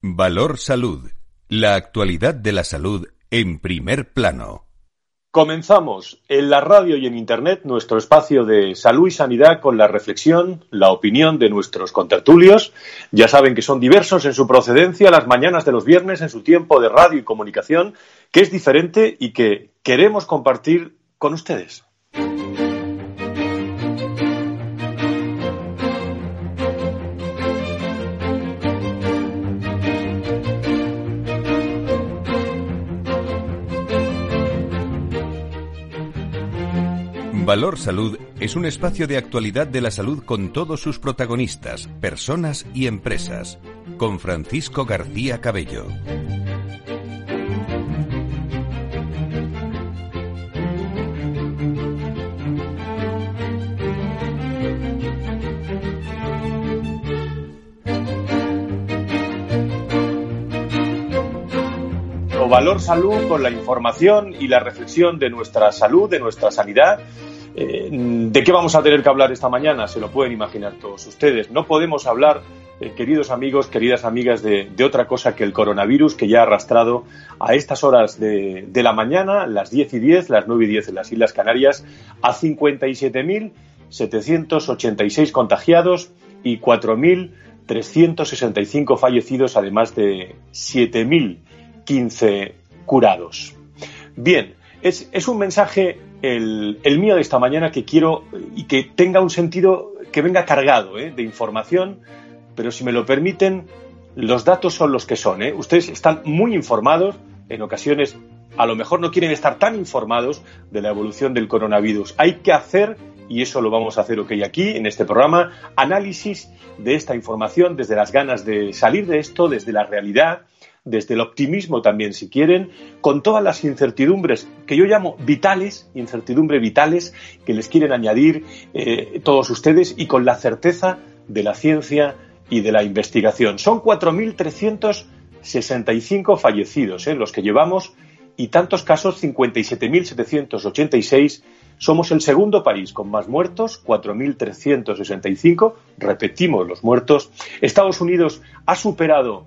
Valor Salud. La actualidad de la salud en primer plano. Comenzamos en la radio y en Internet nuestro espacio de salud y sanidad con la reflexión, la opinión de nuestros contertulios. Ya saben que son diversos en su procedencia las mañanas de los viernes en su tiempo de radio y comunicación, que es diferente y que queremos compartir con ustedes. Valor Salud es un espacio de actualidad de la salud con todos sus protagonistas, personas y empresas, con Francisco García Cabello. Valor Salud con la información y la reflexión de nuestra salud, de nuestra sanidad eh, ¿De qué vamos a tener que hablar esta mañana? Se lo pueden imaginar todos ustedes. No podemos hablar, eh, queridos amigos, queridas amigas, de, otra cosa que el coronavirus que ya ha arrastrado a estas horas de, la mañana, las 10 y 10, las 9 y 10 en las Islas Canarias, a 57.786 contagiados y 4.365 fallecidos, además de 7.015 curados. Bien, es, es un mensaje el, mío de esta mañana que quiero y que tenga un sentido que venga cargado ¿eh? de información, pero si me lo permiten, los datos son los que son. ¿eh? Ustedes están muy informados, en ocasiones a lo mejor no quieren estar tan informados de la evolución del coronavirus. Hay que hacer, y eso lo vamos a hacer aquí en este programa, análisis de esta información desde las ganas de salir de esto, desde la realidad, desde el optimismo también, si quieren, con todas las incertidumbres que yo llamo vitales, incertidumbre vitales, que les quieren añadir eh, todos ustedes y con la certeza de la ciencia y de la investigación. Son 4.365 fallecidos eh, los que llevamos y tantos casos, 57.786. Somos el segundo país con más muertos, 4.365. Repetimos los muertos. Estados Unidos ha superado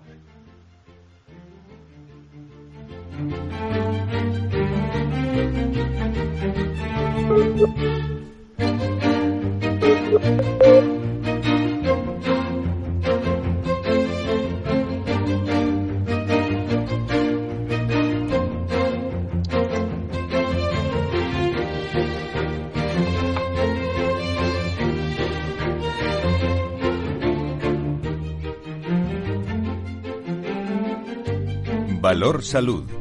Valor Salud.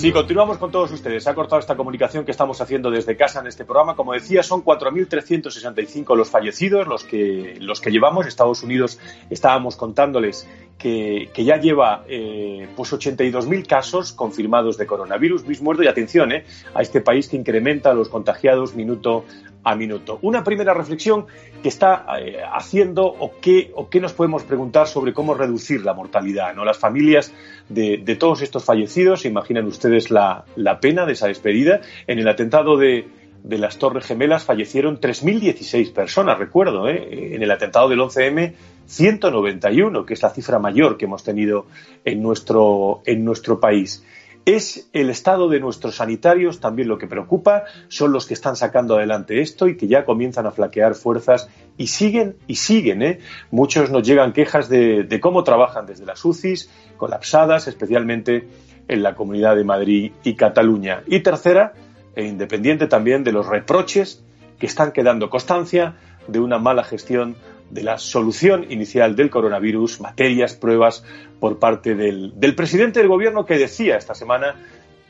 Sí, continuamos con todos ustedes. Se ha cortado esta comunicación que estamos haciendo desde casa en este programa. Como decía, son 4.365 los fallecidos, los que, los que llevamos. Estados Unidos estábamos contándoles que, ya lleva eh, pues 82.000 casos confirmados de coronavirus. Luis Muerto, y atención eh, a este país que incrementa los contagiados minuto a minuto. Una primera reflexión que está eh, haciendo o qué, o qué nos podemos preguntar sobre cómo reducir la mortalidad. ¿no? Las familias de, todos estos fallecidos, imaginan ustedes la, pena de esa despedida. En el atentado de, de las Torres Gemelas fallecieron 3.016 personas, recuerdo, ¿eh? en el atentado del 11M 191, que es la cifra mayor que hemos tenido en nuestro, en nuestro país. Es el estado de nuestros sanitarios también lo que preocupa, son los que están sacando adelante esto y que ya comienzan a flaquear fuerzas y siguen y siguen. ¿eh? Muchos nos llegan quejas de, cómo trabajan desde las UCIs, colapsadas, especialmente en la Comunidad de Madrid y Cataluña. Y tercera, e independiente también de los reproches que están quedando constancia de una mala gestión de la solución inicial del coronavirus, materias, pruebas por parte del, presidente del gobierno que decía esta semana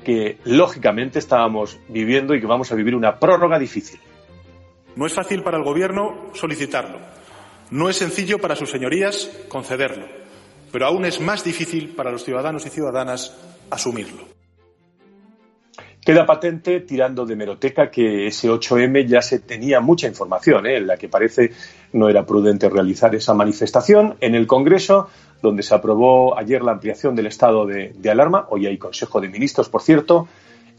que lógicamente estábamos viviendo y que vamos a vivir una prórroga difícil. No es fácil para el gobierno solicitarlo. No es sencillo para sus señorías concederlo. Pero aún es más difícil para los ciudadanos y ciudadanas asumirlo. Queda patente, tirando de meroteca, que ese 8M ya se tenía mucha información, ¿eh? en la que parece no era prudente realizar esa manifestación. En el Congreso, donde se aprobó ayer la ampliación del estado de, alarma, hoy hay Consejo de Ministros, por cierto,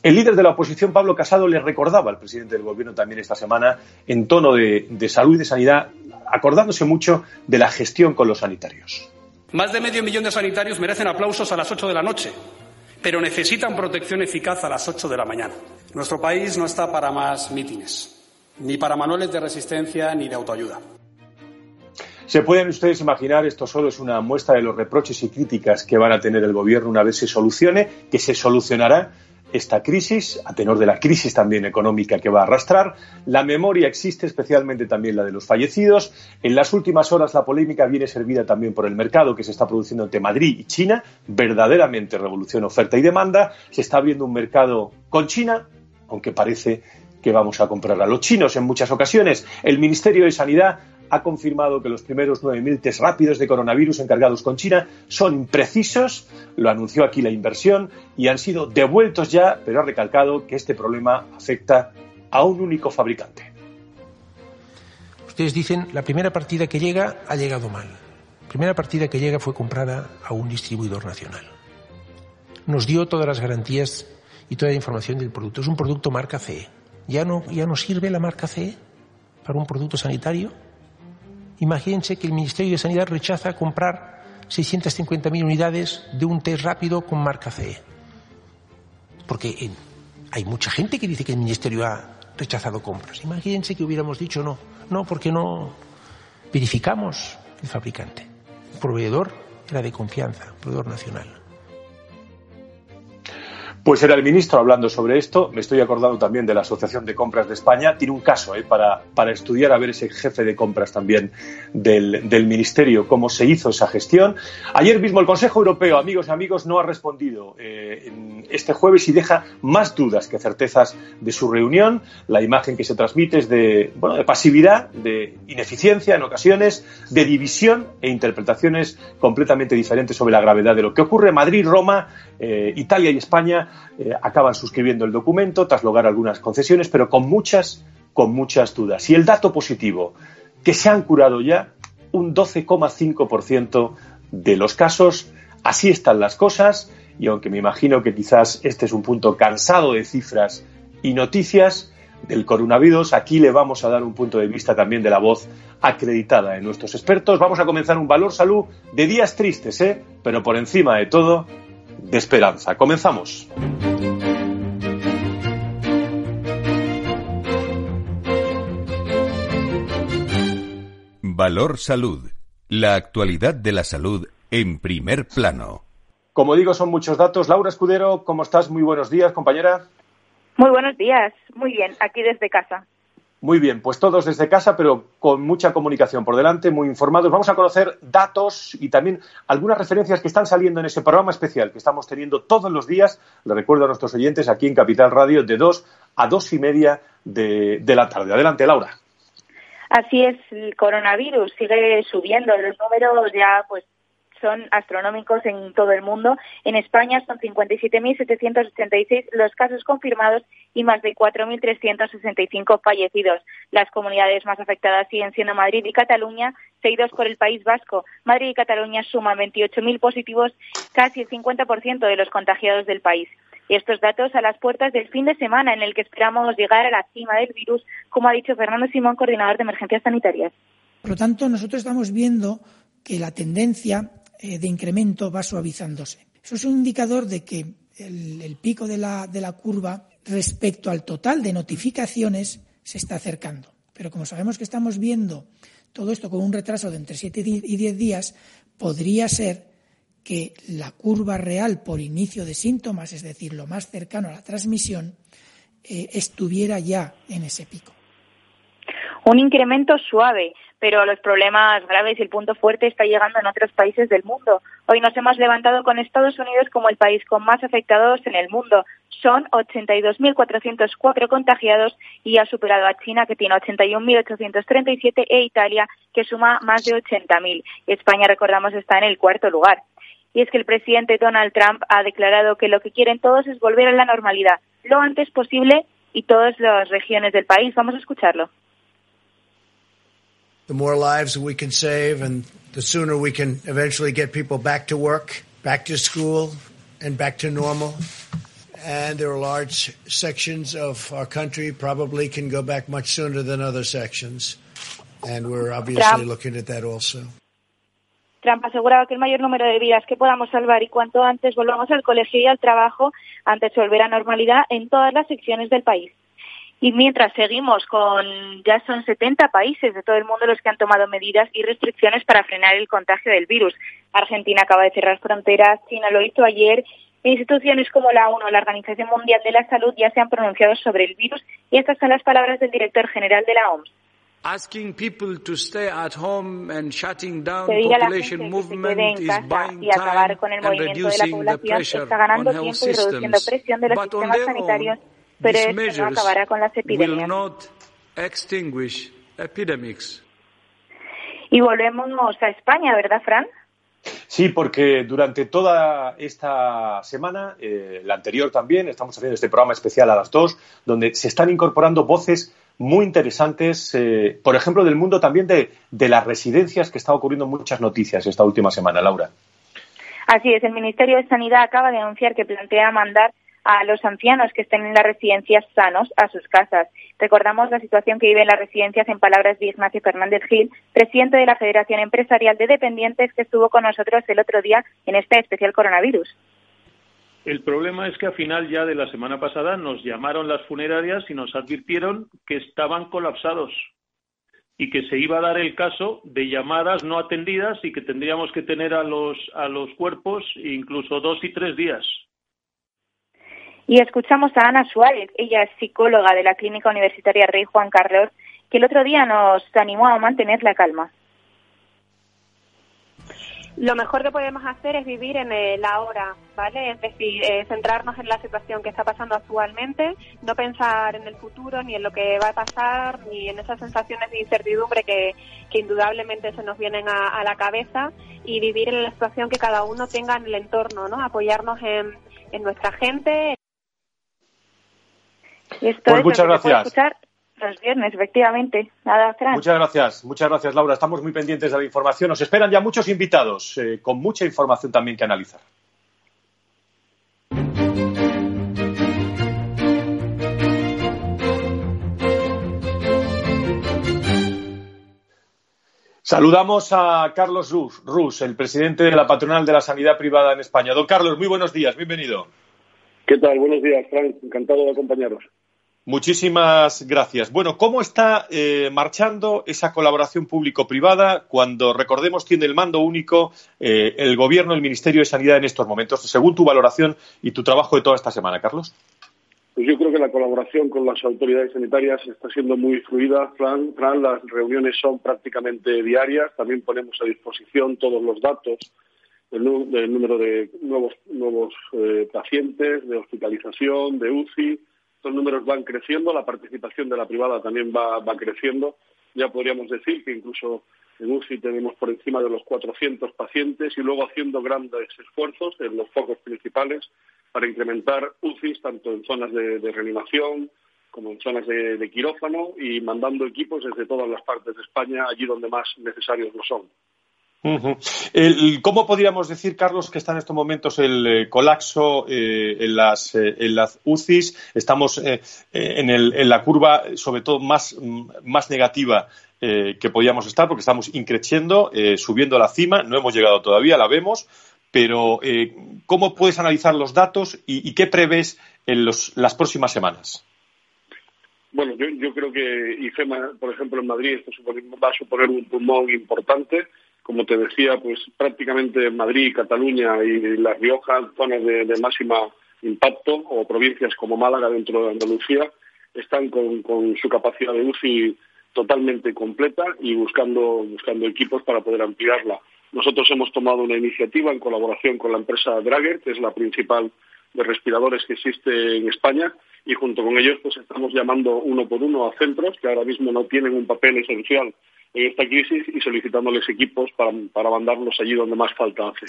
el líder de la oposición, Pablo Casado, le recordaba al presidente del Gobierno también esta semana, en tono de, salud y de sanidad, acordándose mucho de la gestión con los sanitarios. Más de medio millón de sanitarios merecen aplausos a las 8 de la noche pero necesitan protección eficaz a las 8 de la mañana. Nuestro país no está para más mítines, ni para manuales de resistencia ni de autoayuda. ¿Se pueden ustedes imaginar, esto solo es una muestra de los reproches y críticas que van a tener el Gobierno una vez se solucione, que se solucionará esta crisis, a tenor de la crisis también económica que va a arrastrar. La memoria existe, especialmente también la de los fallecidos. En las últimas horas la polémica viene servida también por el mercado que se está produciendo entre Madrid y China. Verdaderamente revolución oferta y demanda. Se está abriendo un mercado con China, aunque parece que vamos a comprar a los chinos en muchas ocasiones. El Ministerio de Sanidad ha confirmado que los primeros 9.000 test rápidos de coronavirus encargados con China son imprecisos, lo anunció aquí la inversión, y han sido devueltos ya, pero ha recalcado que este problema afecta a un único fabricante. Ustedes dicen, la primera partida que llega ha llegado mal. La primera partida que llega fue comprada a un distribuidor nacional. Nos dio todas las garantías y toda la información del producto. Es un producto marca CE. ¿Ya no, ya no sirve la marca CE para un producto sanitario? Imagínense que el Ministerio de Sanidad rechaza comprar 650.000 unidades de un test rápido con marca CE. Porque hay mucha gente que dice que el Ministerio ha rechazado compras. Imagínense que hubiéramos dicho no, no, porque no verificamos el fabricante. El proveedor era de confianza, proveedor nacional. Pues era el ministro hablando sobre esto. Me estoy acordando también de la Asociación de Compras de España. Tiene un caso eh, para, para, estudiar a ver ese jefe de compras también del, del, ministerio, cómo se hizo esa gestión. Ayer mismo el Consejo Europeo, amigos y amigos, no ha respondido eh, este jueves y deja más dudas que certezas de su reunión. La imagen que se transmite es de, bueno, de pasividad, de ineficiencia en ocasiones, de división e interpretaciones completamente diferentes sobre la gravedad de lo que ocurre. Madrid, Roma, eh, Italia y España eh, acaban suscribiendo el documento tras lograr algunas concesiones, pero con muchas, con muchas dudas. Y el dato positivo, que se han curado ya un 12,5% de los casos. Así están las cosas y aunque me imagino que quizás este es un punto cansado de cifras y noticias del coronavirus, aquí le vamos a dar un punto de vista también de la voz acreditada de nuestros expertos. Vamos a comenzar un valor salud de días tristes, ¿eh? pero por encima de todo, de esperanza. Comenzamos. Valor Salud. La actualidad de la salud en primer plano. Como digo, son muchos datos. Laura Escudero, ¿cómo estás? Muy buenos días, compañera. Muy buenos días. Muy bien, aquí desde casa. Muy bien, pues todos desde casa, pero con mucha comunicación por delante, muy informados. Vamos a conocer datos y también algunas referencias que están saliendo en ese programa especial que estamos teniendo todos los días. Le recuerdo a nuestros oyentes aquí en Capital Radio de dos a dos y media de, de la tarde. Adelante, Laura. Así es, el coronavirus sigue subiendo, los números ya pues son astronómicos en todo el mundo. En España son 57.786 los casos confirmados y más de 4.365 fallecidos. Las comunidades más afectadas siguen siendo Madrid y Cataluña, seguidos por el País Vasco. Madrid y Cataluña suman 28.000 positivos, casi el 50% de los contagiados del país. Estos datos a las puertas del fin de semana en el que esperamos llegar a la cima del virus, como ha dicho Fernando Simón, coordinador de emergencias sanitarias. Por lo tanto, nosotros estamos viendo que la tendencia de incremento va suavizándose. Eso es un indicador de que el, pico de la, de la curva respecto al total de notificaciones se está acercando. Pero como sabemos que estamos viendo todo esto con un retraso de entre 7 y 10 días, podría ser que la curva real por inicio de síntomas, es decir, lo más cercano a la transmisión, eh, estuviera ya en ese pico. Un incremento suave, pero los problemas graves y el punto fuerte está llegando en otros países del mundo. Hoy nos hemos levantado con Estados Unidos como el país con más afectados en el mundo. Son 82.404 contagiados y ha superado a China, que tiene 81.837, e Italia, que suma más de 80.000. España, recordamos, está en el cuarto lugar. y es que el presidente Donald Trump ha declarado que lo que quieren todos es volver a la normalidad lo antes posible y todas las regiones del país. Vamos a escucharlo. The more lives we can save and the sooner we can eventually get people back to work, back to school and back to normal. And there are large sections of our country probably can go back much sooner than other sections. And we're obviously Trump. looking at that also. Trump aseguraba que el mayor número de vidas que podamos salvar y cuanto antes volvamos al colegio y al trabajo antes de volver a normalidad en todas las secciones del país. Y mientras seguimos con, ya son 70 países de todo el mundo los que han tomado medidas y restricciones para frenar el contagio del virus. Argentina acaba de cerrar fronteras, China lo hizo ayer. Instituciones como la ONU, la Organización Mundial de la Salud, ya se han pronunciado sobre el virus y estas son las palabras del director general de la OMS. Asking people to stay at home and shutting down population movement is buying time and reducing the pressure on health systems. But on their own, these measures will not extinguish epidemics. Y volvemos a España, ¿verdad, Fran? Sí, porque durante toda esta semana, eh, la anterior también, estamos haciendo este programa especial a las dos, donde se están incorporando voces muy interesantes, eh, por ejemplo, del mundo también de, de las residencias, que está ocurriendo muchas noticias esta última semana, Laura. Así es, el Ministerio de Sanidad acaba de anunciar que plantea mandar a los ancianos que estén en las residencias sanos a sus casas. Recordamos la situación que viven las residencias en palabras de Ignacio Fernández Gil, presidente de la Federación Empresarial de Dependientes, que estuvo con nosotros el otro día en este especial coronavirus. El problema es que a final ya de la semana pasada nos llamaron las funerarias y nos advirtieron que estaban colapsados y que se iba a dar el caso de llamadas no atendidas y que tendríamos que tener a los, a los cuerpos incluso dos y tres días. Y escuchamos a Ana Suárez, ella es psicóloga de la Clínica Universitaria Rey Juan Carlos, que el otro día nos animó a mantener la calma lo mejor que podemos hacer es vivir en el ahora, ¿vale? Es decir, eh, centrarnos en la situación que está pasando actualmente, no pensar en el futuro, ni en lo que va a pasar, ni en esas sensaciones de incertidumbre que, indudablemente se nos vienen a, la cabeza, y vivir en la situación que cada uno tenga en el entorno, ¿no? Apoyarnos en, en nuestra gente. Y esto pues muchas gracias los viernes, efectivamente. Nada, Fran. Muchas gracias, muchas gracias, Laura. Estamos muy pendientes de la información. Nos esperan ya muchos invitados eh, con mucha información también que analizar. Saludamos a Carlos Rus, Rus, el presidente de la patronal de la sanidad privada en España. Don Carlos, muy buenos días, bienvenido. ¿Qué tal? Buenos días, Frank. Encantado de acompañaros. Muchísimas gracias. Bueno, ¿cómo está eh, marchando esa colaboración público-privada cuando, recordemos, tiene el mando único eh, el Gobierno, el Ministerio de Sanidad en estos momentos, según tu valoración y tu trabajo de toda esta semana, Carlos? Pues yo creo que la colaboración con las autoridades sanitarias está siendo muy fluida, Fran. las reuniones son prácticamente diarias. También ponemos a disposición todos los datos del, número de nuevos, nuevos eh, pacientes, de hospitalización, de UCI estos números van creciendo, la participación de la privada también va, creciendo. Ya podríamos decir que incluso en UCI tenemos por encima de los 400 pacientes y luego haciendo grandes esfuerzos en los focos principales para incrementar UCIs tanto en zonas de, reanimación como en zonas de, quirófano y mandando equipos desde todas las partes de España allí donde más necesarios lo son. ¿Cómo podríamos decir, Carlos, que está en estos momentos el eh, colapso eh, en, las, eh, en las UCIs? Estamos en, el, en, la curva, sobre todo, más, más negativa que podíamos estar, porque estamos increciendo, subiendo a la cima. No hemos llegado todavía, la vemos. Pero, ¿cómo puedes analizar los datos y, qué prevés en los, las próximas semanas? Bueno, yo, yo creo que IFEMA, por ejemplo, en Madrid, esto va a suponer un pulmón importante como te decía, pues prácticamente Madrid, Cataluña y La Rioja, zonas de, máxima impacto, o provincias como Málaga dentro de Andalucía, están con, su capacidad de UCI totalmente completa y buscando, buscando equipos para poder ampliarla. Nosotros hemos tomado una iniciativa en colaboración con la empresa Drager, que es la principal de respiradores que existe en España, y junto con ellos pues estamos llamando uno por uno a centros que ahora mismo no tienen un papel esencial en esta crisis y solicitándoles equipos para, para mandarlos allí donde más falta hace.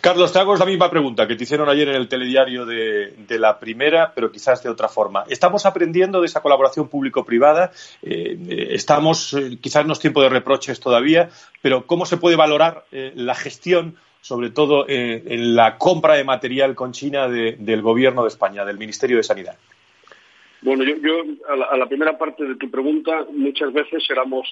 Carlos, te hago la misma pregunta que te hicieron ayer en el telediario de, la primera, pero quizás de otra forma. ¿Estamos aprendiendo de esa colaboración público-privada? Eh, eh, estamos, eh, quizás no es tiempo de reproches todavía, pero ¿cómo se puede valorar la gestión, sobre todo en la compra de material con China del Gobierno de España, del Ministerio de Sanidad? Bueno, yo, yo a, la, primera parte de tu pregunta, muchas veces éramos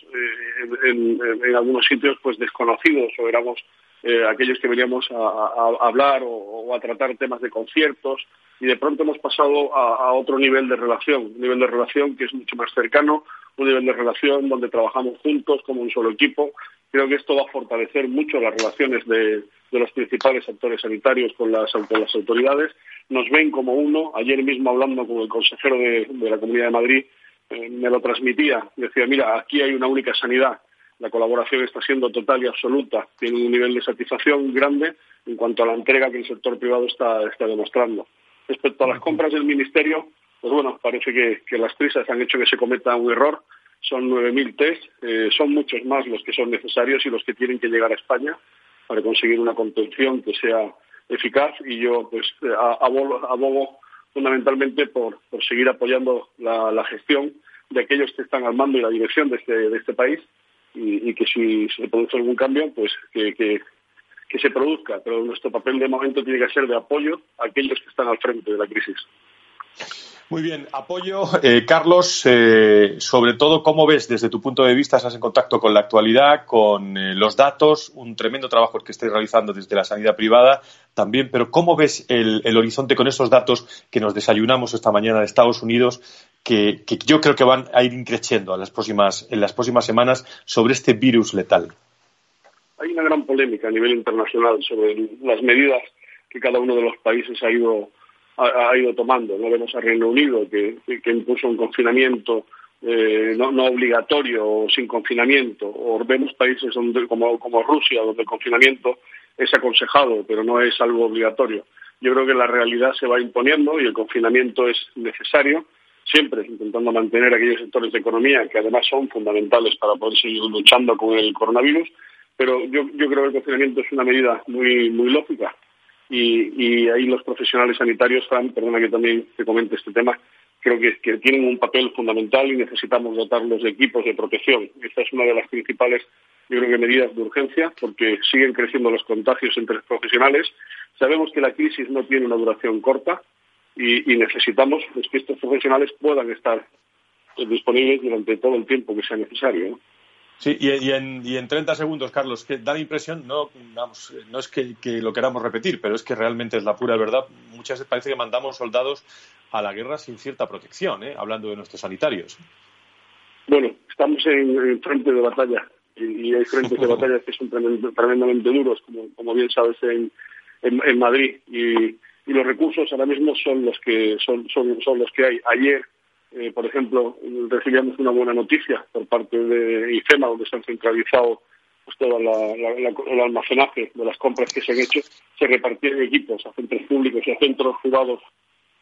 en, en, algunos sitios pues desconocidos o éramos eh, aquellos que veníamos a, hablar o, a tratar temas de conciertos y de pronto hemos pasado a, otro nivel de relación, un nivel de relación que es mucho más cercano, un nivel de relación donde trabajamos juntos como un solo equipo. Creo que esto va a fortalecer mucho las relaciones de, los principales actores sanitarios con las, autoridades. Nos ven como uno. Ayer mismo hablando con el consejero de, la Comunidad de Madrid eh, me lo transmitía. Decía, mira, aquí hay una única sanidad la colaboración está siendo total y absoluta, tiene un nivel de satisfacción grande en cuanto a la entrega que el sector privado está, demostrando. Respecto a las compras del Ministerio, pues bueno, parece que, las prisas han hecho que se cometa un error. Son 9.000 test, eh, son muchos más los que son necesarios y los que tienen que llegar a España para conseguir una contención que sea eficaz y yo pues eh, abogo, fundamentalmente por, seguir apoyando la, gestión de aquellos que están al mando y la dirección de este, de este país y, que si se produce algún cambio, pues que, que, se produzca. Pero nuestro papel de momento tiene que ser de apoyo a aquellos que están al frente de la crisis. Muy bien, apoyo. Eh, Carlos, eh, sobre todo, ¿cómo ves desde tu punto de vista? Estás en contacto con la actualidad, con eh, los datos, un tremendo trabajo que estáis realizando desde la sanidad privada también, pero ¿cómo ves el, el horizonte con esos datos que nos desayunamos esta mañana de Estados Unidos que, yo creo que van a ir increciendo en en las próximas semanas sobre este virus letal. Hay una gran polémica a nivel internacional sobre las medidas que cada uno de los países ha ido, ha, ido tomando. No vemos a Reino Unido que, impuso un confinamiento eh, no, obligatorio o sin confinamiento, o vemos países donde, como, Rusia, donde el confinamiento es aconsejado, pero no es algo obligatorio. Yo creo que la realidad se va imponiendo y el confinamiento es necesario siempre intentando mantener aquellos sectores de economía que además son fundamentales para poder seguir luchando con el coronavirus, pero yo, creo que el confinamiento es una medida muy lógica y, ahí los profesionales sanitarios, Fran, perdona que también te comente este tema, creo que, tienen un papel fundamental y necesitamos dotarlos de equipos de protección. Esta es una de las principales, yo creo que medidas de urgencia, porque siguen creciendo los contagios entre profesionales. Sabemos que la crisis no tiene una duración corta, y, necesitamos pues, que estos profesionales puedan estar disponibles durante todo el tiempo que sea necesario. Sí, y, en, y, en, 30 segundos, Carlos, que da la impresión, no, no es que, lo queramos repetir, pero es que realmente es la pura verdad. Muchas veces parece que mandamos soldados a la guerra sin cierta protección, ¿eh? hablando de nuestros sanitarios. Bueno, estamos en, frente de batalla y, hay frentes de batalla que son tremendamente duros, como, como bien sabes, en, en Madrid. Y, y los recursos ahora mismo son los que son, son, son los que hay. Ayer, eh, por ejemplo, recibíamos una buena noticia por parte de IFEMA, donde se han centralizado pues, todo el almacenaje de las compras que se han hecho. Se repartían equipos a centros públicos y a centros privados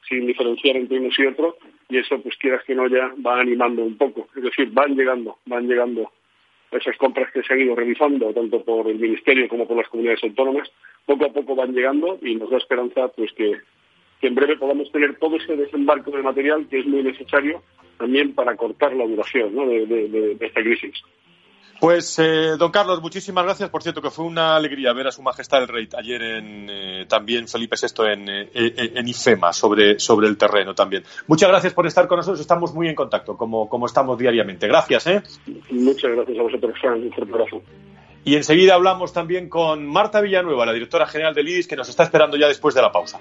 sin diferenciar entre unos y otros, y eso, pues quieras que no, ya va animando un poco. Es decir, van llegando, van llegando esas compras que se han ido realizando, tanto por el Ministerio como por las comunidades autónomas, poco a poco van llegando y nos da esperanza pues que, en breve podamos tener todo ese desembarco de material que es muy necesario también para cortar la duración de esta crisis. Pues, eh, don Carlos, muchísimas gracias. Por cierto, que fue una alegría ver a Su Majestad el Rey ayer en, eh, también Felipe VI en, eh, en IFEMA, sobre, sobre el terreno también. Muchas gracias por estar con nosotros. Estamos muy en contacto, como, como estamos diariamente. Gracias, ¿eh? Muchas gracias a vosotros, Fran. Un fuerte abrazo. Y enseguida hablamos también con Marta Villanueva, la directora general del IDIS, que nos está esperando ya después de la pausa.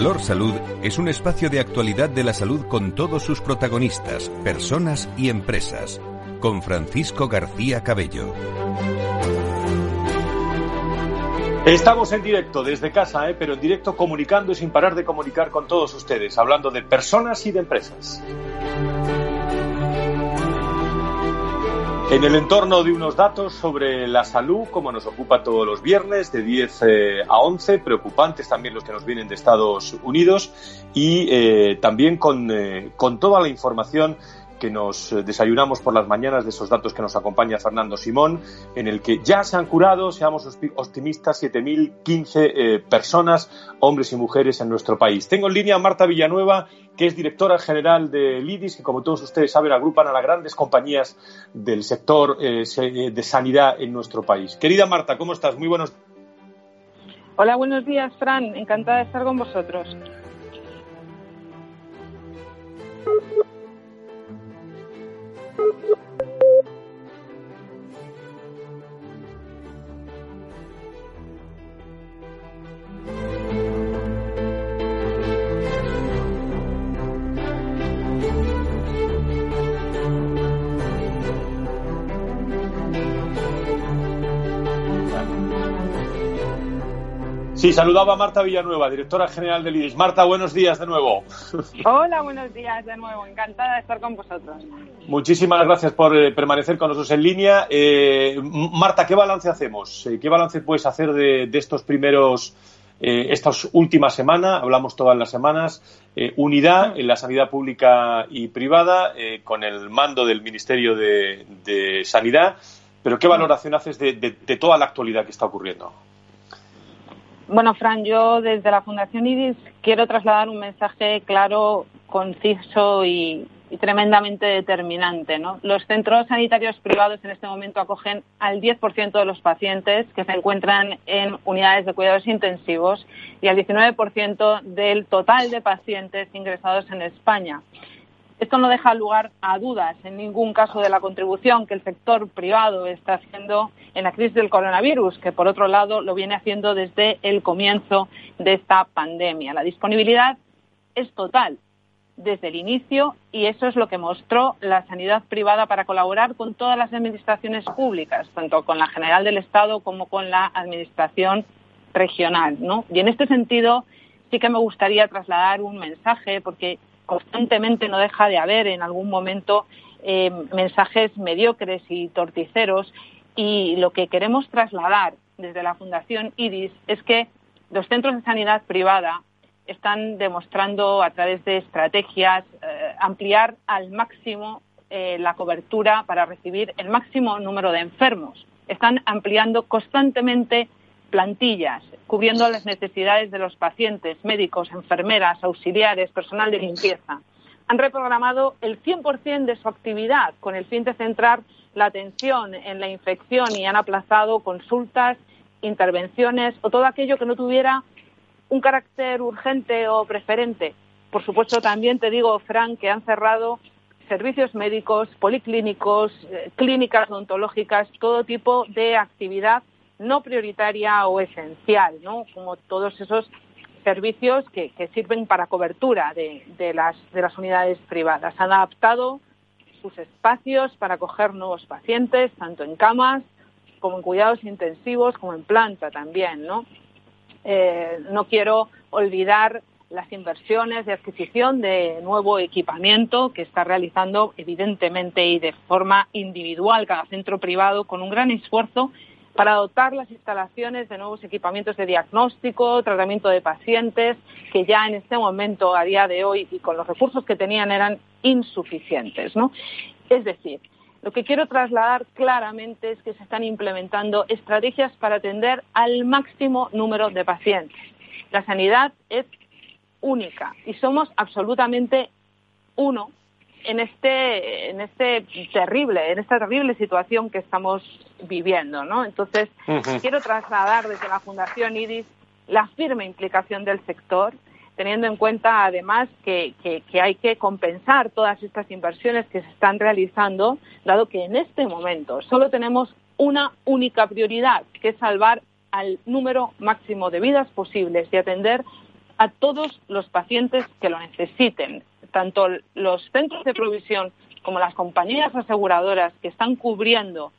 Valor Salud es un espacio de actualidad de la salud con todos sus protagonistas, personas y empresas. Con Francisco García Cabello. Estamos en directo desde casa, ¿eh? pero en directo comunicando y sin parar de comunicar con todos ustedes, hablando de personas y de empresas. En el entorno de unos datos sobre la salud, como nos ocupa todos los viernes, de 10 eh, a 11, preocupantes también los que nos vienen de Estados Unidos y eh, también con, eh, con toda la información que nos eh, desayunamos por las mañanas de esos datos que nos acompaña Fernando Simón, en el que ya se han curado, seamos optimistas, 7.015 eh, personas, hombres y mujeres en nuestro país. Tengo en línea a Marta Villanueva, que es directora general de LIDIS, que como todos ustedes saben agrupan a las grandes compañías del sector eh, de sanidad en nuestro país. Querida Marta, ¿cómo estás? Muy buenos Hola, buenos días, Fran. Encantada de estar con vosotros. Sí, saludaba a Marta Villanueva, directora general del IDIS. Marta, buenos días de nuevo. Hola, buenos días de nuevo. Encantada de estar con vosotros. Muchísimas gracias por eh, permanecer con nosotros en línea. Eh, Marta, ¿qué balance hacemos? Eh, ¿Qué balance puedes hacer de, estos primeros, estas últimas semanas? Hablamos todas las semanas. unidad en la sanidad pública y privada con el mando del Ministerio de, Sanidad. Pero ¿qué valoración haces de toda la actualidad que está ocurriendo? Bueno, Fran, yo desde la Fundación IDIS quiero trasladar un mensaje claro, conciso y, tremendamente determinante. Los centros sanitarios privados en este momento acogen al 10% de los pacientes que se encuentran en unidades de cuidados intensivos y al 19% del total de pacientes ingresados en España. Esto no deja lugar a dudas en ningún caso de la contribución que el sector privado está haciendo en la crisis del coronavirus, que por otro lado lo viene haciendo desde el comienzo de esta pandemia. La disponibilidad es total desde el inicio y eso es lo que mostró la sanidad privada para colaborar con todas las administraciones públicas, tanto con la general del Estado como con la administración regional. Y en este sentido sí que me gustaría trasladar un mensaje porque constantemente no deja de haber en algún momento eh, mensajes mediocres y torticeros y lo que queremos trasladar desde la Fundación IRIS es que los centros de sanidad privada están demostrando a través de estrategias eh, ampliar al máximo eh, la cobertura para recibir el máximo número de enfermos. Están ampliando constantemente plantillas, cubriendo las necesidades de los pacientes, médicos, enfermeras, auxiliares, personal de limpieza. Han reprogramado el 100% de su actividad con el fin de centrar la atención en la infección y han aplazado consultas, intervenciones o todo aquello que no tuviera un carácter urgente o preferente. Por supuesto, también te digo, Fran, que han cerrado servicios médicos, policlínicos, eh, clínicas odontológicas, todo tipo de actividad no prioritaria o esencial, ¿no? Como todos esos servicios que, sirven para cobertura de, las, de las unidades privadas. Han adaptado sus espacios para acoger nuevos pacientes, tanto en camas como en cuidados intensivos, como en planta también. Eh, no quiero olvidar las inversiones de adquisición de nuevo equipamiento que está realizando evidentemente y de forma individual cada centro privado con un gran esfuerzo para dotar las instalaciones de nuevos equipamientos de diagnóstico, tratamiento de pacientes, que ya en este momento, a día de hoy, y con los recursos que tenían, eran insuficientes. ¿no? Es decir, lo que quiero trasladar claramente es que se están implementando estrategias para atender al máximo número de pacientes. La sanidad es única y somos absolutamente uno en este, en este terrible, en esta terrible situación que estamos viviendo, ¿no? Entonces, quiero trasladar desde la Fundación IDIS la firme implicación del sector, teniendo en cuenta además que, que, hay que compensar todas estas inversiones que se están realizando, dado que en este momento solo tenemos una única prioridad, que es salvar al número máximo de vidas posibles y atender a todos los pacientes que lo necesiten, tanto los centros de provisión como las compañías aseguradoras que están cubriendo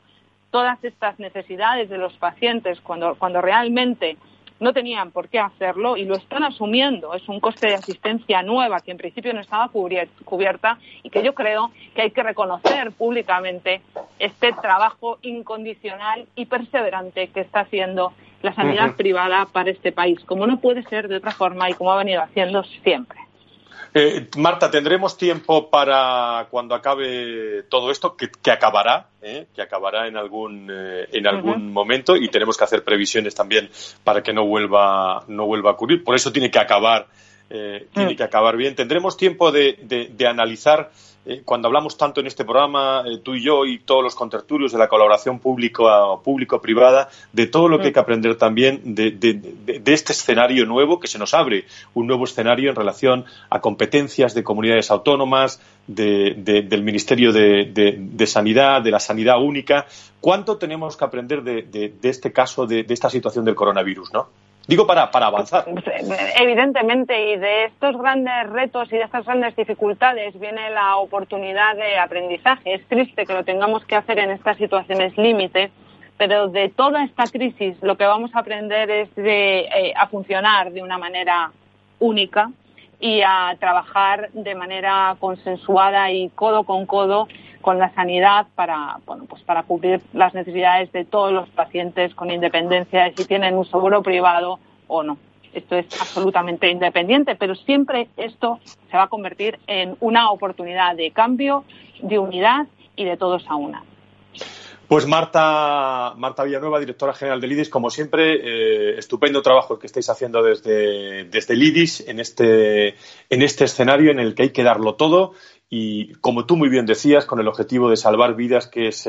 todas estas necesidades de los pacientes cuando, cuando realmente no tenían por qué hacerlo y lo están asumiendo. Es un coste de asistencia nueva que en principio no estaba cubierta y que yo creo que hay que reconocer públicamente este trabajo incondicional y perseverante que está haciendo la sanidad privada para este país, como no puede ser de otra forma y como ha venido haciendo siempre. Eh, Marta, tendremos tiempo para cuando acabe todo esto, que, acabará, eh, que acabará en algún eh, en algún momento y tenemos que hacer previsiones también para que no vuelva no vuelva a ocurrir. Por eso tiene que acabar tiene mm. que acabar bien. Tendremos tiempo de, de analizar eh, cuando hablamos tanto en este programa, eh, tú y yo y todos los contertulios de la colaboración público-privada, de todo lo que hay que aprender también de, este escenario nuevo que se nos abre, un nuevo escenario en relación a competencias de comunidades autónomas, del Ministerio de, Sanidad, de la Sanidad Única. ¿Cuánto tenemos que aprender de, este caso, de, esta situación del coronavirus, no? Digo para, para avanzar. Evidentemente, y de estos grandes retos y de estas grandes dificultades viene la oportunidad de aprendizaje. Es triste que lo tengamos que hacer en estas situaciones límite, pero de toda esta crisis lo que vamos a aprender es de, eh, a funcionar de una manera única y a trabajar de manera consensuada y codo con codo con la sanidad para, bueno, pues para cubrir las necesidades de todos los pacientes con independencia de si tienen un seguro privado o no. Esto es absolutamente independiente, pero siempre esto se va a convertir en una oportunidad de cambio, de unidad y de todos a una. Pues Marta, Marta Villanueva, directora general del IDIS, como siempre, eh, estupendo trabajo que estáis haciendo desde, desde el IDIS en este, en este escenario en el que hay que darlo todo y, como tú muy bien decías, con el objetivo de salvar vidas, que es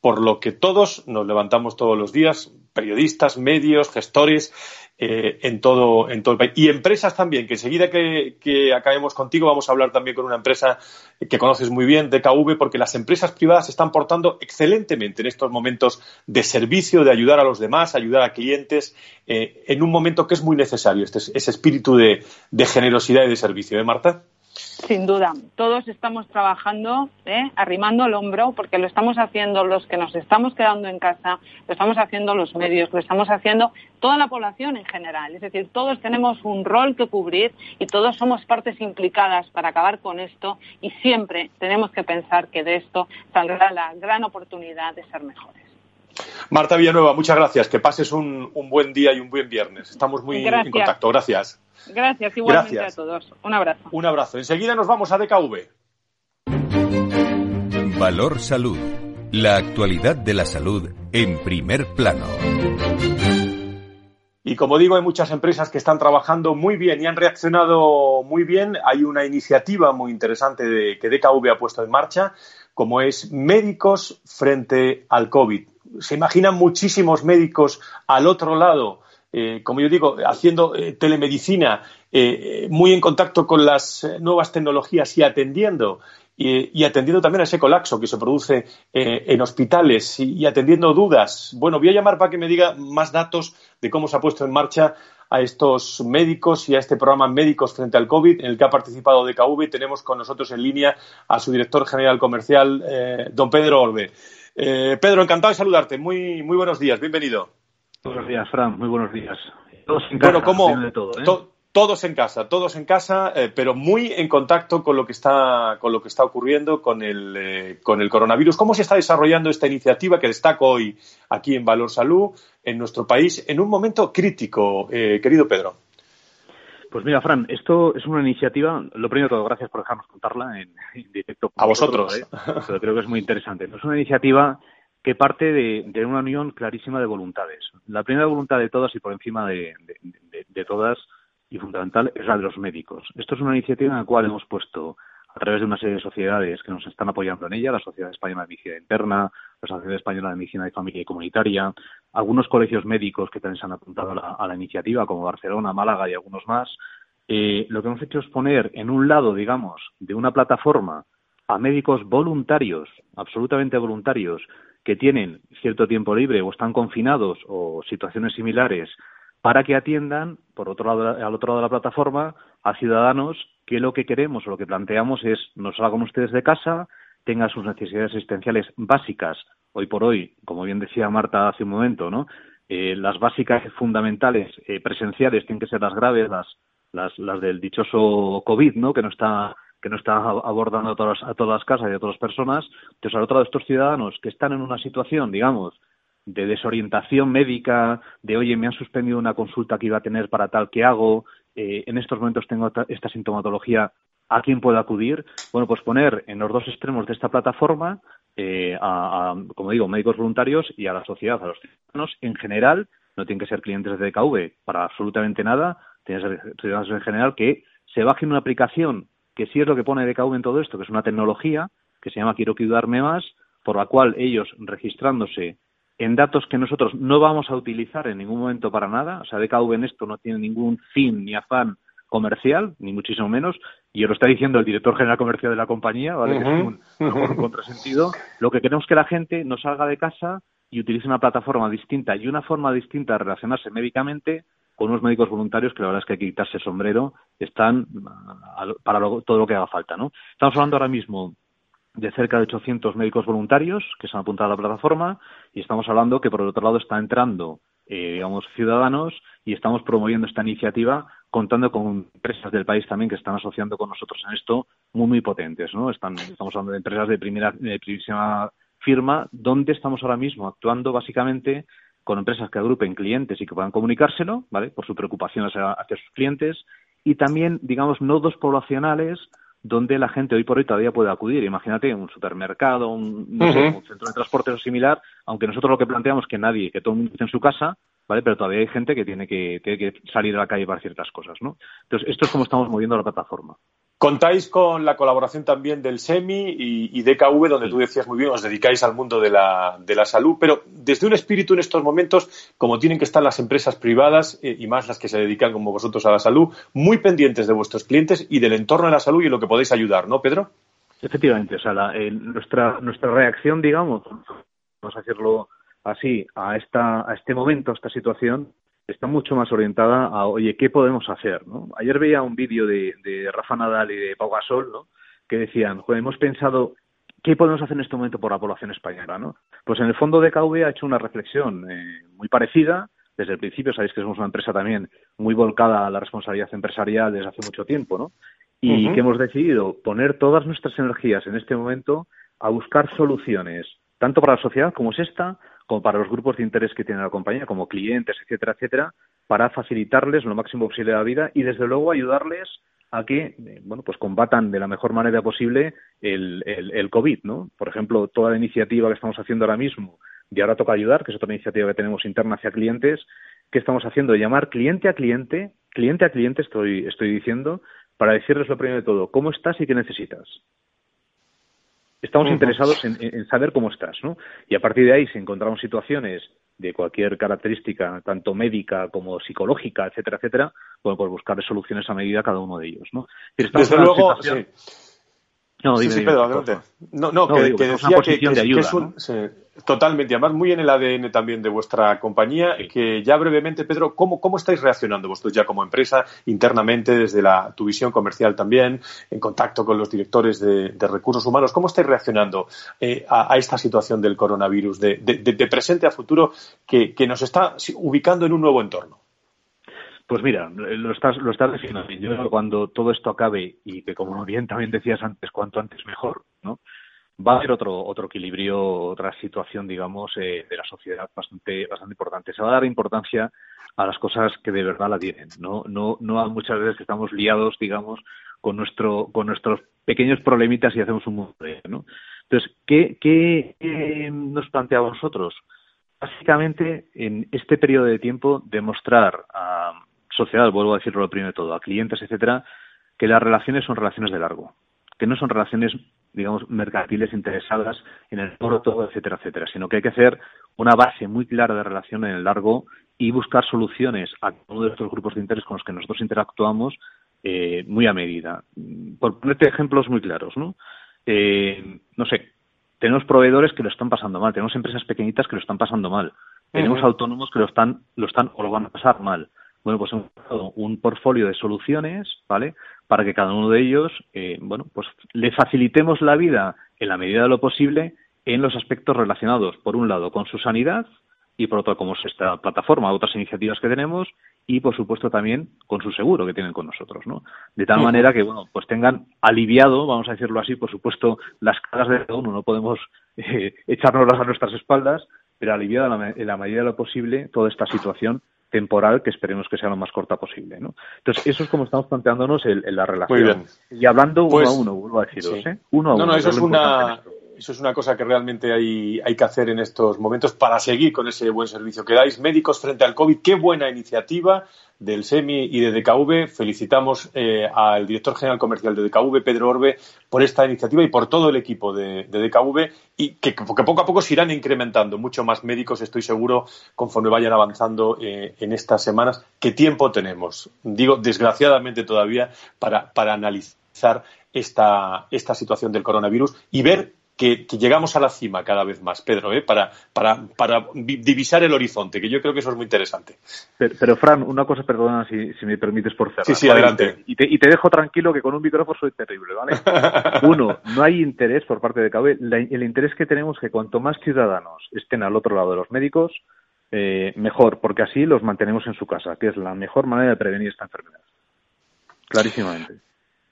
por lo que todos nos levantamos todos los días, periodistas, medios, gestores, eh, en, todo, en todo el país. Y empresas también, que enseguida que, que, acabemos contigo vamos a hablar también con una empresa que conoces muy bien, DKV, porque las empresas privadas se están portando excelentemente en estos momentos de servicio, de ayudar a los demás, ayudar a clientes, eh, en un momento que es muy necesario, este, ese espíritu de, de generosidad y de servicio. ¿Eh, Marta? Sin duda, todos estamos trabajando, ¿eh? arrimando el hombro, porque lo estamos haciendo los que nos estamos quedando en casa, lo estamos haciendo los medios, lo estamos haciendo toda la población en general. Es decir, todos tenemos un rol que cubrir y todos somos partes implicadas para acabar con esto y siempre tenemos que pensar que de esto saldrá la gran oportunidad de ser mejores. Marta Villanueva, muchas gracias. Que pases un, buen día y un buen viernes. Estamos muy en contacto. Gracias. Gracias, igualmente a todos. Un abrazo. Un abrazo. Enseguida nos vamos a DKV. Valor Salud. La actualidad de la salud en primer plano. Y como digo, hay muchas empresas que están trabajando muy bien y han reaccionado muy bien. Hay una iniciativa muy interesante de, que DKV ha puesto en marcha, como es Médicos frente al COVID. Se imaginan muchísimos médicos al otro lado eh, como yo digo, haciendo eh, telemedicina, eh, muy en contacto con las nuevas tecnologías y atendiendo. Y, atendiendo también a ese colapso que se produce en hospitales y, atendiendo dudas. Bueno, voy a llamar para que me diga más datos de cómo se ha puesto en marcha a estos médicos y a este programa Médicos frente al COVID, en el que ha participado DKV. Tenemos con nosotros en línea a su director general comercial, don Pedro Orbe. Pedro, encantado de saludarte. Muy, muy buenos días. Bienvenido. Buenos días, Fran. Muy buenos días. Todos en casa. Bueno, todo, todos en casa, todos en casa, eh, pero muy en contacto con lo que está, con lo que está ocurriendo con el, eh, con el coronavirus. ¿Cómo se está desarrollando esta iniciativa que destaco hoy aquí en Valor Salud, en nuestro país, en un momento crítico, eh, querido Pedro? Pues mira, Fran, esto es una iniciativa, lo primero de todo, gracias por dejarnos contarla en, directo. A vosotros. Pero creo que es muy interesante. Es una iniciativa que parte de, una unión clarísima de voluntades. La primera voluntad de todas y por encima de, todas y fundamental es la de los médicos. Esto es una iniciativa en la cual hemos puesto a través de una serie de sociedades que nos están apoyando en ella, la Sociedad Española de Medicina Interna, la Sociedad Española de Medicina de Familia y Comunitaria, algunos colegios médicos que también se han apuntado a la, iniciativa, como Barcelona, Málaga y algunos más. Eh, lo que hemos hecho es poner en un lado, digamos, de una plataforma a médicos voluntarios, absolutamente voluntarios, que tienen cierto tiempo libre o están confinados o situaciones similares para que atiendan, por otro lado, al otro lado de la plataforma, a ciudadanos que lo que queremos o lo que planteamos es nos salgan ustedes de casa, tengan sus necesidades existenciales básicas. Hoy por hoy, como bien decía Marta hace un momento, ¿no? Eh, las básicas fundamentales eh, presenciales tienen que ser las graves, las, las, las del dichoso COVID, ¿no? Que no está que no está abordando a todas, a todas las casas y a todas las personas. Entonces, al otro lado, estos ciudadanos que están en una situación, digamos, de desorientación médica, de oye, me han suspendido una consulta que iba a tener para tal, ¿qué hago? Eh, en estos momentos tengo esta sintomatología, ¿a quién puedo acudir? Bueno, pues poner en los dos extremos de esta plataforma eh, a, como digo, médicos voluntarios y a la sociedad, a los ciudadanos en general, no tienen que ser clientes de DKV para absolutamente nada, tienen que ser ciudadanos en general que se bajen una aplicación que sí es lo que pone DKV en todo esto, que es una tecnología que se llama Quiero cuidarme más, por la cual ellos registrándose en datos que nosotros no vamos a utilizar en ningún momento para nada. O sea, DKV en esto no tiene ningún fin ni afán comercial, ni muchísimo menos, y lo está diciendo el director general comercial de la compañía, ¿vale? que es un, un, contrasentido. Lo que queremos que la gente no salga de casa y utilice una plataforma distinta y una forma distinta de relacionarse médicamente con unos médicos voluntarios que la verdad es que hay que quitarse el sombrero, están para todo lo que haga falta, ¿no? Estamos hablando ahora mismo de cerca de 800 médicos voluntarios que se han apuntado a la plataforma y estamos hablando que por el otro lado está entrando eh, digamos ciudadanos y estamos promoviendo esta iniciativa contando con empresas del país también que están asociando con nosotros en esto muy muy potentes no están estamos hablando de empresas de primera de primerísima firma donde estamos ahora mismo actuando básicamente con empresas que agrupen clientes y que puedan comunicárselo vale por su preocupación hacia, hacia sus clientes y también digamos nodos poblacionales donde la gente hoy por hoy todavía puede acudir. Imagínate un supermercado, un, centro de transporte o similar, aunque nosotros lo que planteamos es que nadie, que todo el mundo esté en su casa, ¿vale? Pero todavía hay gente que tiene que, tiene que salir a la calle para ciertas cosas, ¿no? Entonces, esto es como estamos moviendo la plataforma. Contáis con la colaboración también del SEMI y, DKV, donde tú decías muy bien, os dedicáis al mundo de la, de la salud, pero desde un espíritu en estos momentos, como tienen que estar las empresas privadas eh, y más las que se dedican como vosotros a la salud, muy pendientes de vuestros clientes y del entorno de la salud y en lo que podéis ayudar, ¿no, Pedro? Efectivamente, o sea, nuestra, nuestra reacción, digamos, vamos a decirlo así, a, esta, a este momento, a esta situación, está mucho más orientada a, oye, ¿qué podemos hacer? ¿no? Ayer veía un vídeo de, de, Rafa Nadal y de Pau Gasol, ¿no? que decían, joder, hemos pensado, ¿qué podemos hacer en este momento por la población española? ¿no? Pues en el fondo DKV ha hecho una reflexión eh, muy parecida. Desde el principio sabéis que somos una empresa también muy volcada a la responsabilidad empresarial desde hace mucho tiempo, ¿no? Y que hemos decidido poner todas nuestras energías en este momento a buscar soluciones, tanto para la sociedad como es esta, como para los grupos de interés que tiene la compañía, como clientes, etcétera, etcétera, para facilitarles lo máximo posible la vida y desde luego ayudarles a que eh, bueno pues combatan de la mejor manera posible el, el, COVID, ¿no? Por ejemplo, toda la iniciativa que estamos haciendo ahora mismo de ahora toca ayudar, que es otra iniciativa que tenemos interna hacia clientes, que estamos haciendo llamar cliente a cliente, cliente a cliente estoy, estoy diciendo, para decirles lo primero de todo, ¿cómo estás y qué necesitas? Estamos interesados en, saber cómo estás, ¿no? Y a partir de ahí, si encontramos situaciones de cualquier característica, tanto médica como psicológica, etcétera, etcétera, bueno, pues buscar soluciones a medida cada uno de ellos, ¿no? Desde luego, sí. No, dime, sí, Pedro, adelante. No, no, que, decía que, es un, totalmente, además muy en el ADN también de vuestra compañía, que ya brevemente, Pedro, ¿cómo, ¿cómo estáis reaccionando vosotros ya como empresa internamente, desde la, tu visión comercial también, en contacto con los directores de, recursos humanos? ¿Cómo estáis reaccionando eh, a, esta situación del coronavirus, de, de presente a futuro, que, que nos está ubicando en un nuevo entorno? Pues mira, lo estás, lo estás definiendo. Yo cuando todo esto acabe y que como bien también decías antes, cuanto antes mejor, ¿no? Va a haber otro, otro equilibrio, otra situación, digamos, eh, de la sociedad bastante, bastante importante. Se va a dar importancia a las cosas que de verdad la tienen, ¿no? No, no a muchas veces que estamos liados, digamos, con nuestro, con nuestros pequeños problemitas y hacemos un mundo, ¿no? Entonces, ¿qué, qué, nos planteamos nosotros? Básicamente, en este periodo de tiempo, demostrar a, sociedad, vuelvo a decirlo lo primero de todo, a clientes, etcétera, que las relaciones son relaciones de largo, que no son relaciones, digamos, mercantiles interesadas en el corto, etcétera, etcétera, sino que hay que hacer una base muy clara de relación en el largo y buscar soluciones a uno de estos grupos de interés con los que nosotros interactuamos eh, muy a medida. Por ponerte ejemplos muy claros, ¿no? Eh, no sé, tenemos proveedores que lo están pasando mal, tenemos empresas pequeñitas que lo están pasando mal, tenemos autónomos que lo están, lo están o lo van a pasar mal. Bueno, pues hemos dado un portfolio de soluciones, ¿vale? Para que cada uno de ellos, eh, bueno, pues le facilitemos la vida en la medida de lo posible en los aspectos relacionados, por un lado, con su sanidad y por otro, como es esta plataforma, otras iniciativas que tenemos y, por supuesto, también con su seguro que tienen con nosotros, ¿no? De tal manera que, bueno, pues tengan aliviado, vamos a decirlo así, por supuesto, las caras de cada uno, no podemos eh, echárnoslas a nuestras espaldas, pero aliviado en la medida de lo posible toda esta situación temporal que esperemos que sea lo más corta posible. ¿no? Entonces, eso es como estamos planteándonos en la relación. Muy bien. Y hablando uno pues a uno, vuelvo a deciros. ¿eh? Uno a no, uno. No, eso es, una, eso es una cosa que realmente hay, hay que hacer en estos momentos para seguir con ese buen servicio que dais. Médicos frente al COVID, qué buena iniciativa del SEMI y de DKV. Felicitamos eh, al director general comercial de DKV, Pedro Orbe, por esta iniciativa y por todo el equipo de, DKV y que, poco a poco se irán incrementando mucho más médicos, estoy seguro, conforme vayan avanzando eh, en estas semanas. ¿Qué tiempo tenemos? Digo, desgraciadamente todavía, para, para analizar esta, esta situación del coronavirus y ver que, llegamos a la cima cada vez más, Pedro, ¿eh? para, para, para, divisar el horizonte, que yo creo que eso es muy interesante. Pero, Fran, una cosa, perdona si, si, me permites por cerrar. Sí, sí, adelante. Y te, y te, dejo tranquilo que con un micrófono soy terrible, ¿vale? Uno, no hay interés por parte de CABE. el interés que tenemos es que cuanto más ciudadanos estén al otro lado de los médicos, eh, mejor, porque así los mantenemos en su casa, que es la mejor manera de prevenir esta enfermedad. Clarísimamente.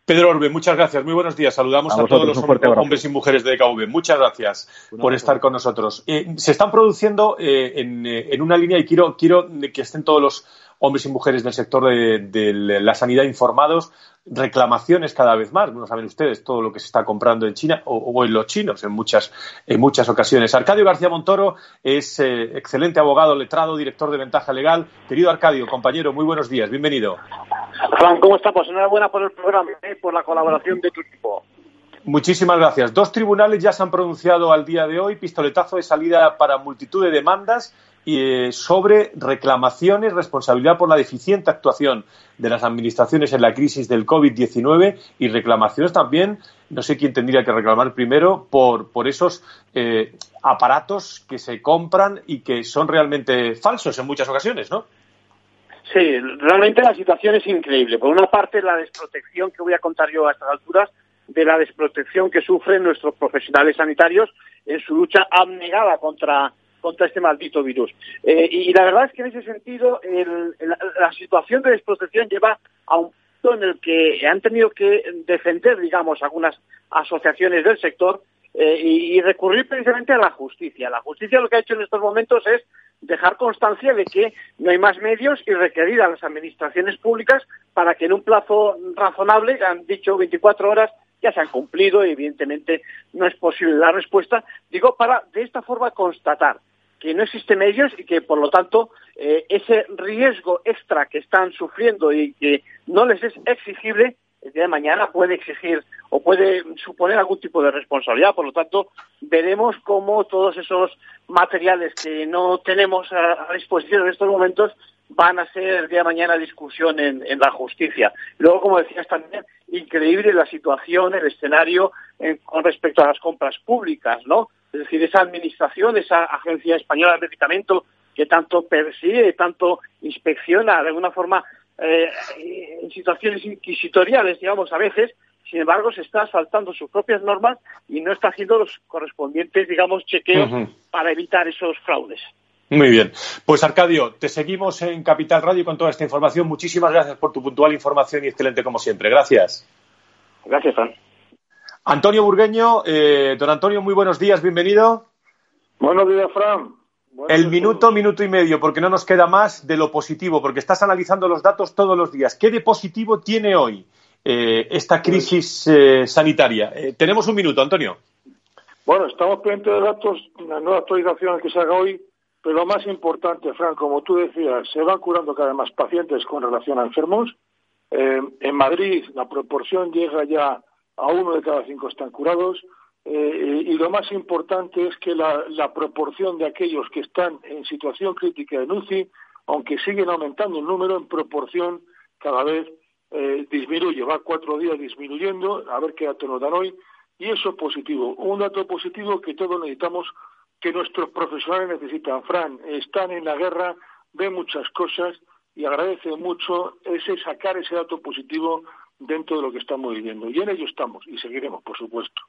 Pedro Orbe, muchas gracias. Muy buenos días. Saludamos a, todos los hombres y mujeres de DKV. Muchas gracias por estar con nosotros. Eh, se están produciendo eh, eh, en, una línea y quiero, quiero que estén todos los hombres y mujeres del sector de, la sanidad informados, reclamaciones cada vez más. No saben ustedes todo lo que se está comprando en China o, en los chinos en muchas, en muchas ocasiones. Arcadio García Montoro es excelente abogado, letrado, director de Ventaja Legal. Querido Arcadio, compañero, muy buenos días. Bienvenido. Juan, ¿cómo estamos? Enhorabuena por el programa y eh, por la colaboración de tu equipo. Muchísimas gracias. Dos tribunales ya se han pronunciado al día de hoy, pistoletazo de salida para multitud de demandas eh, sobre reclamaciones, responsabilidad por la deficiente actuación de las administraciones en la crisis del COVID-19 y reclamaciones también, no sé quién tendría que reclamar primero, por, por esos eh, aparatos que se compran y que son realmente falsos en muchas ocasiones, ¿no? Sí, realmente la situación es increíble. Por una parte, la desprotección que voy a contar yo a estas alturas, de la desprotección que sufren nuestros profesionales sanitarios en su lucha abnegada contra, contra este maldito virus. Eh, y, la verdad es que en ese sentido la, situación de desprotección lleva a un punto en el que han tenido que defender, digamos, algunas asociaciones del sector eh, y, recurrir precisamente a la justicia. La justicia lo que ha hecho en estos momentos es dejar constancia de que no hay más medios y requerir a las administraciones públicas para que en un plazo razonable, han dicho 24 horas, ya se han cumplido y evidentemente no es posible la respuesta, digo, para de esta forma constatar que no existen medios y que por lo tanto eh, ese riesgo extra que están sufriendo y que no les es exigible el día de mañana puede exigir o puede suponer algún tipo de responsabilidad. Por lo tanto, veremos cómo todos esos materiales que no tenemos a, disposición en estos momentos van a ser el día de mañana discusión en, la justicia. Luego, como decías también, increíble la situación, el escenario con respecto a las compras públicas, ¿no? Es decir, esa administración, esa Agencia Española de Medicamento que tanto persigue, tanto inspecciona, de alguna forma eh, en situaciones inquisitoriales, digamos, a veces, sin embargo, se está saltando sus propias normas y no está haciendo los correspondientes, digamos, chequeos para evitar esos fraudes. Muy bien. Pues Arcadio, te seguimos en Capital Radio con toda esta información. Muchísimas gracias por tu puntual información y excelente como siempre. Gracias. Gracias, Fran. Antonio Burgueño, eh, don Antonio, muy buenos días, bienvenido. Buenos días, Fran el minuto, minuto y medio, porque no nos queda más de lo positivo, porque estás analizando los datos todos los días. ¿Qué de positivo tiene hoy eh, esta crisis eh, sanitaria? Eh, tenemos un minuto, Antonio. Bueno, estamos pendientes de datos, una nueva actualización que se haga hoy, pero lo más importante, Fran, como tú decías, se van curando cada vez más pacientes con relación a enfermos. en Madrid la proporción llega ya a uno de cada cinco están curados. Eh, y lo más importante es que la, proporción de aquellos que están en situación crítica en UCI, aunque siguen aumentando el número, en proporción cada vez eh, disminuye. Va cuatro días disminuyendo, a ver qué dato nos dan hoy, y eso es positivo. Un dato positivo que todos necesitamos, que nuestros profesionales necesitan. Fran, están en la guerra, ven muchas cosas, y agradece mucho ese sacar ese dato positivo dentro de lo que estamos viviendo. Y en ello estamos y seguiremos, por supuesto.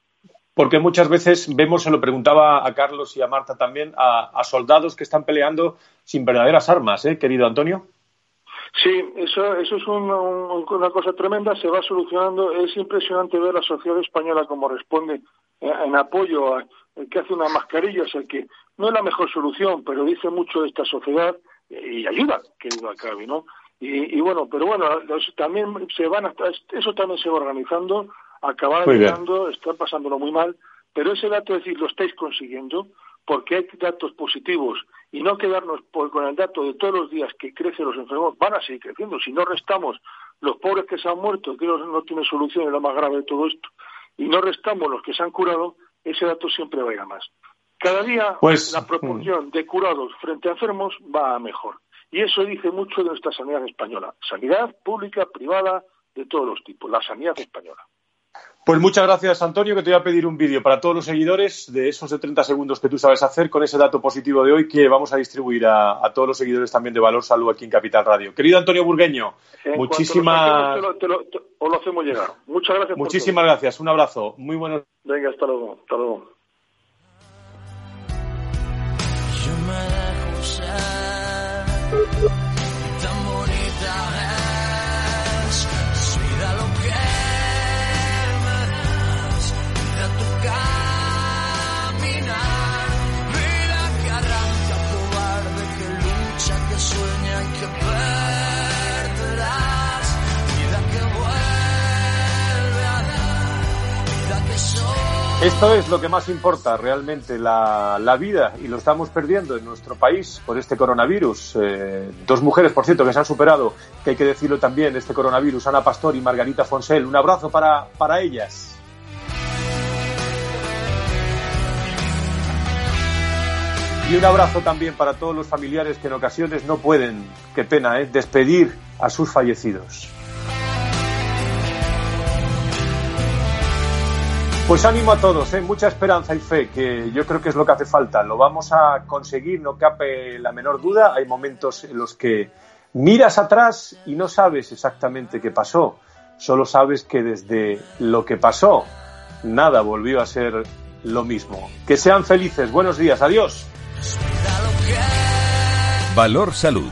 Porque muchas veces vemos, se lo preguntaba a Carlos y a Marta también, a, soldados que están peleando sin verdaderas armas, ¿eh, querido Antonio? Sí, eso, eso es una cosa tremenda, se va solucionando. Es impresionante ver la sociedad española como responde eh, en apoyo a el que hace una mascarilla, o sea, que no es la mejor solución, pero dice mucho de esta sociedad y ayuda, que duda cabe, ¿no? Y, bueno, pero bueno, también se van eso también se va organizando, acabar llegando, está pasándolo muy mal, pero ese dato es decir, lo estáis consiguiendo, porque hay datos positivos y no quedarnos con el dato de todos los días que crecen los enfermos, van a seguir creciendo. Si no restamos los pobres que se han muerto, que no, no tiene solución, es lo más grave de todo esto, y no restamos los que se han curado, ese dato siempre va a ir a más. Cada día pues, la proporción de curados frente a enfermos va a mejor. Y eso dice mucho de nuestra sanidad española. Sanidad pública, privada, de todos los tipos. La sanidad española. Pues muchas gracias, Antonio, que te voy a pedir un vídeo para todos los seguidores de esos de 30 segundos que tú sabes hacer con ese dato positivo de hoy que vamos a distribuir a, todos los seguidores también de Valor Salud aquí en Capital Radio. Querido Antonio Burgueño, muchísimas... o lo hacemos llegar. Muchas gracias. Muchísimas gracias. Un abrazo. Muy buenos. Venga, hasta luego. Hasta luego. Thank you. Esto es lo que más importa realmente, la, vida, y lo estamos perdiendo en nuestro país por este coronavirus. Eh, dos mujeres, por cierto, que se han superado, que hay que decirlo también, este coronavirus, Ana Pastor y Margarita Fonsel. Un abrazo para, para ellas. Y un abrazo también para todos los familiares que en ocasiones no pueden, qué pena, ¿eh? despedir a sus fallecidos. Pues ánimo a todos, ¿eh? mucha esperanza y fe, que yo creo que es lo que hace falta. Lo vamos a conseguir, no cape la menor duda. Hay momentos en los que miras atrás y no sabes exactamente qué pasó. Solo sabes que desde lo que pasó, nada volvió a ser lo mismo. Que sean felices. Buenos días. Adiós. Valor Salud.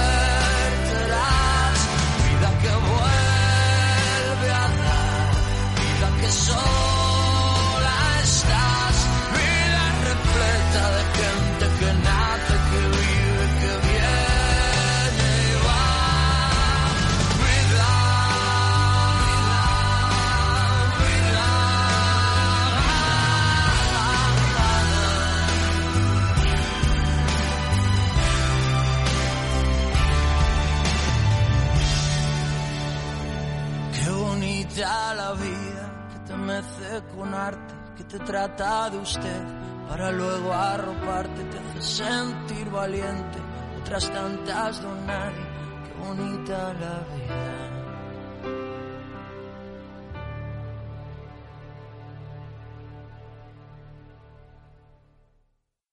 De usted para luego arroparte, te hace sentir valiente. Otras tantas don nadie, qué bonita la vida.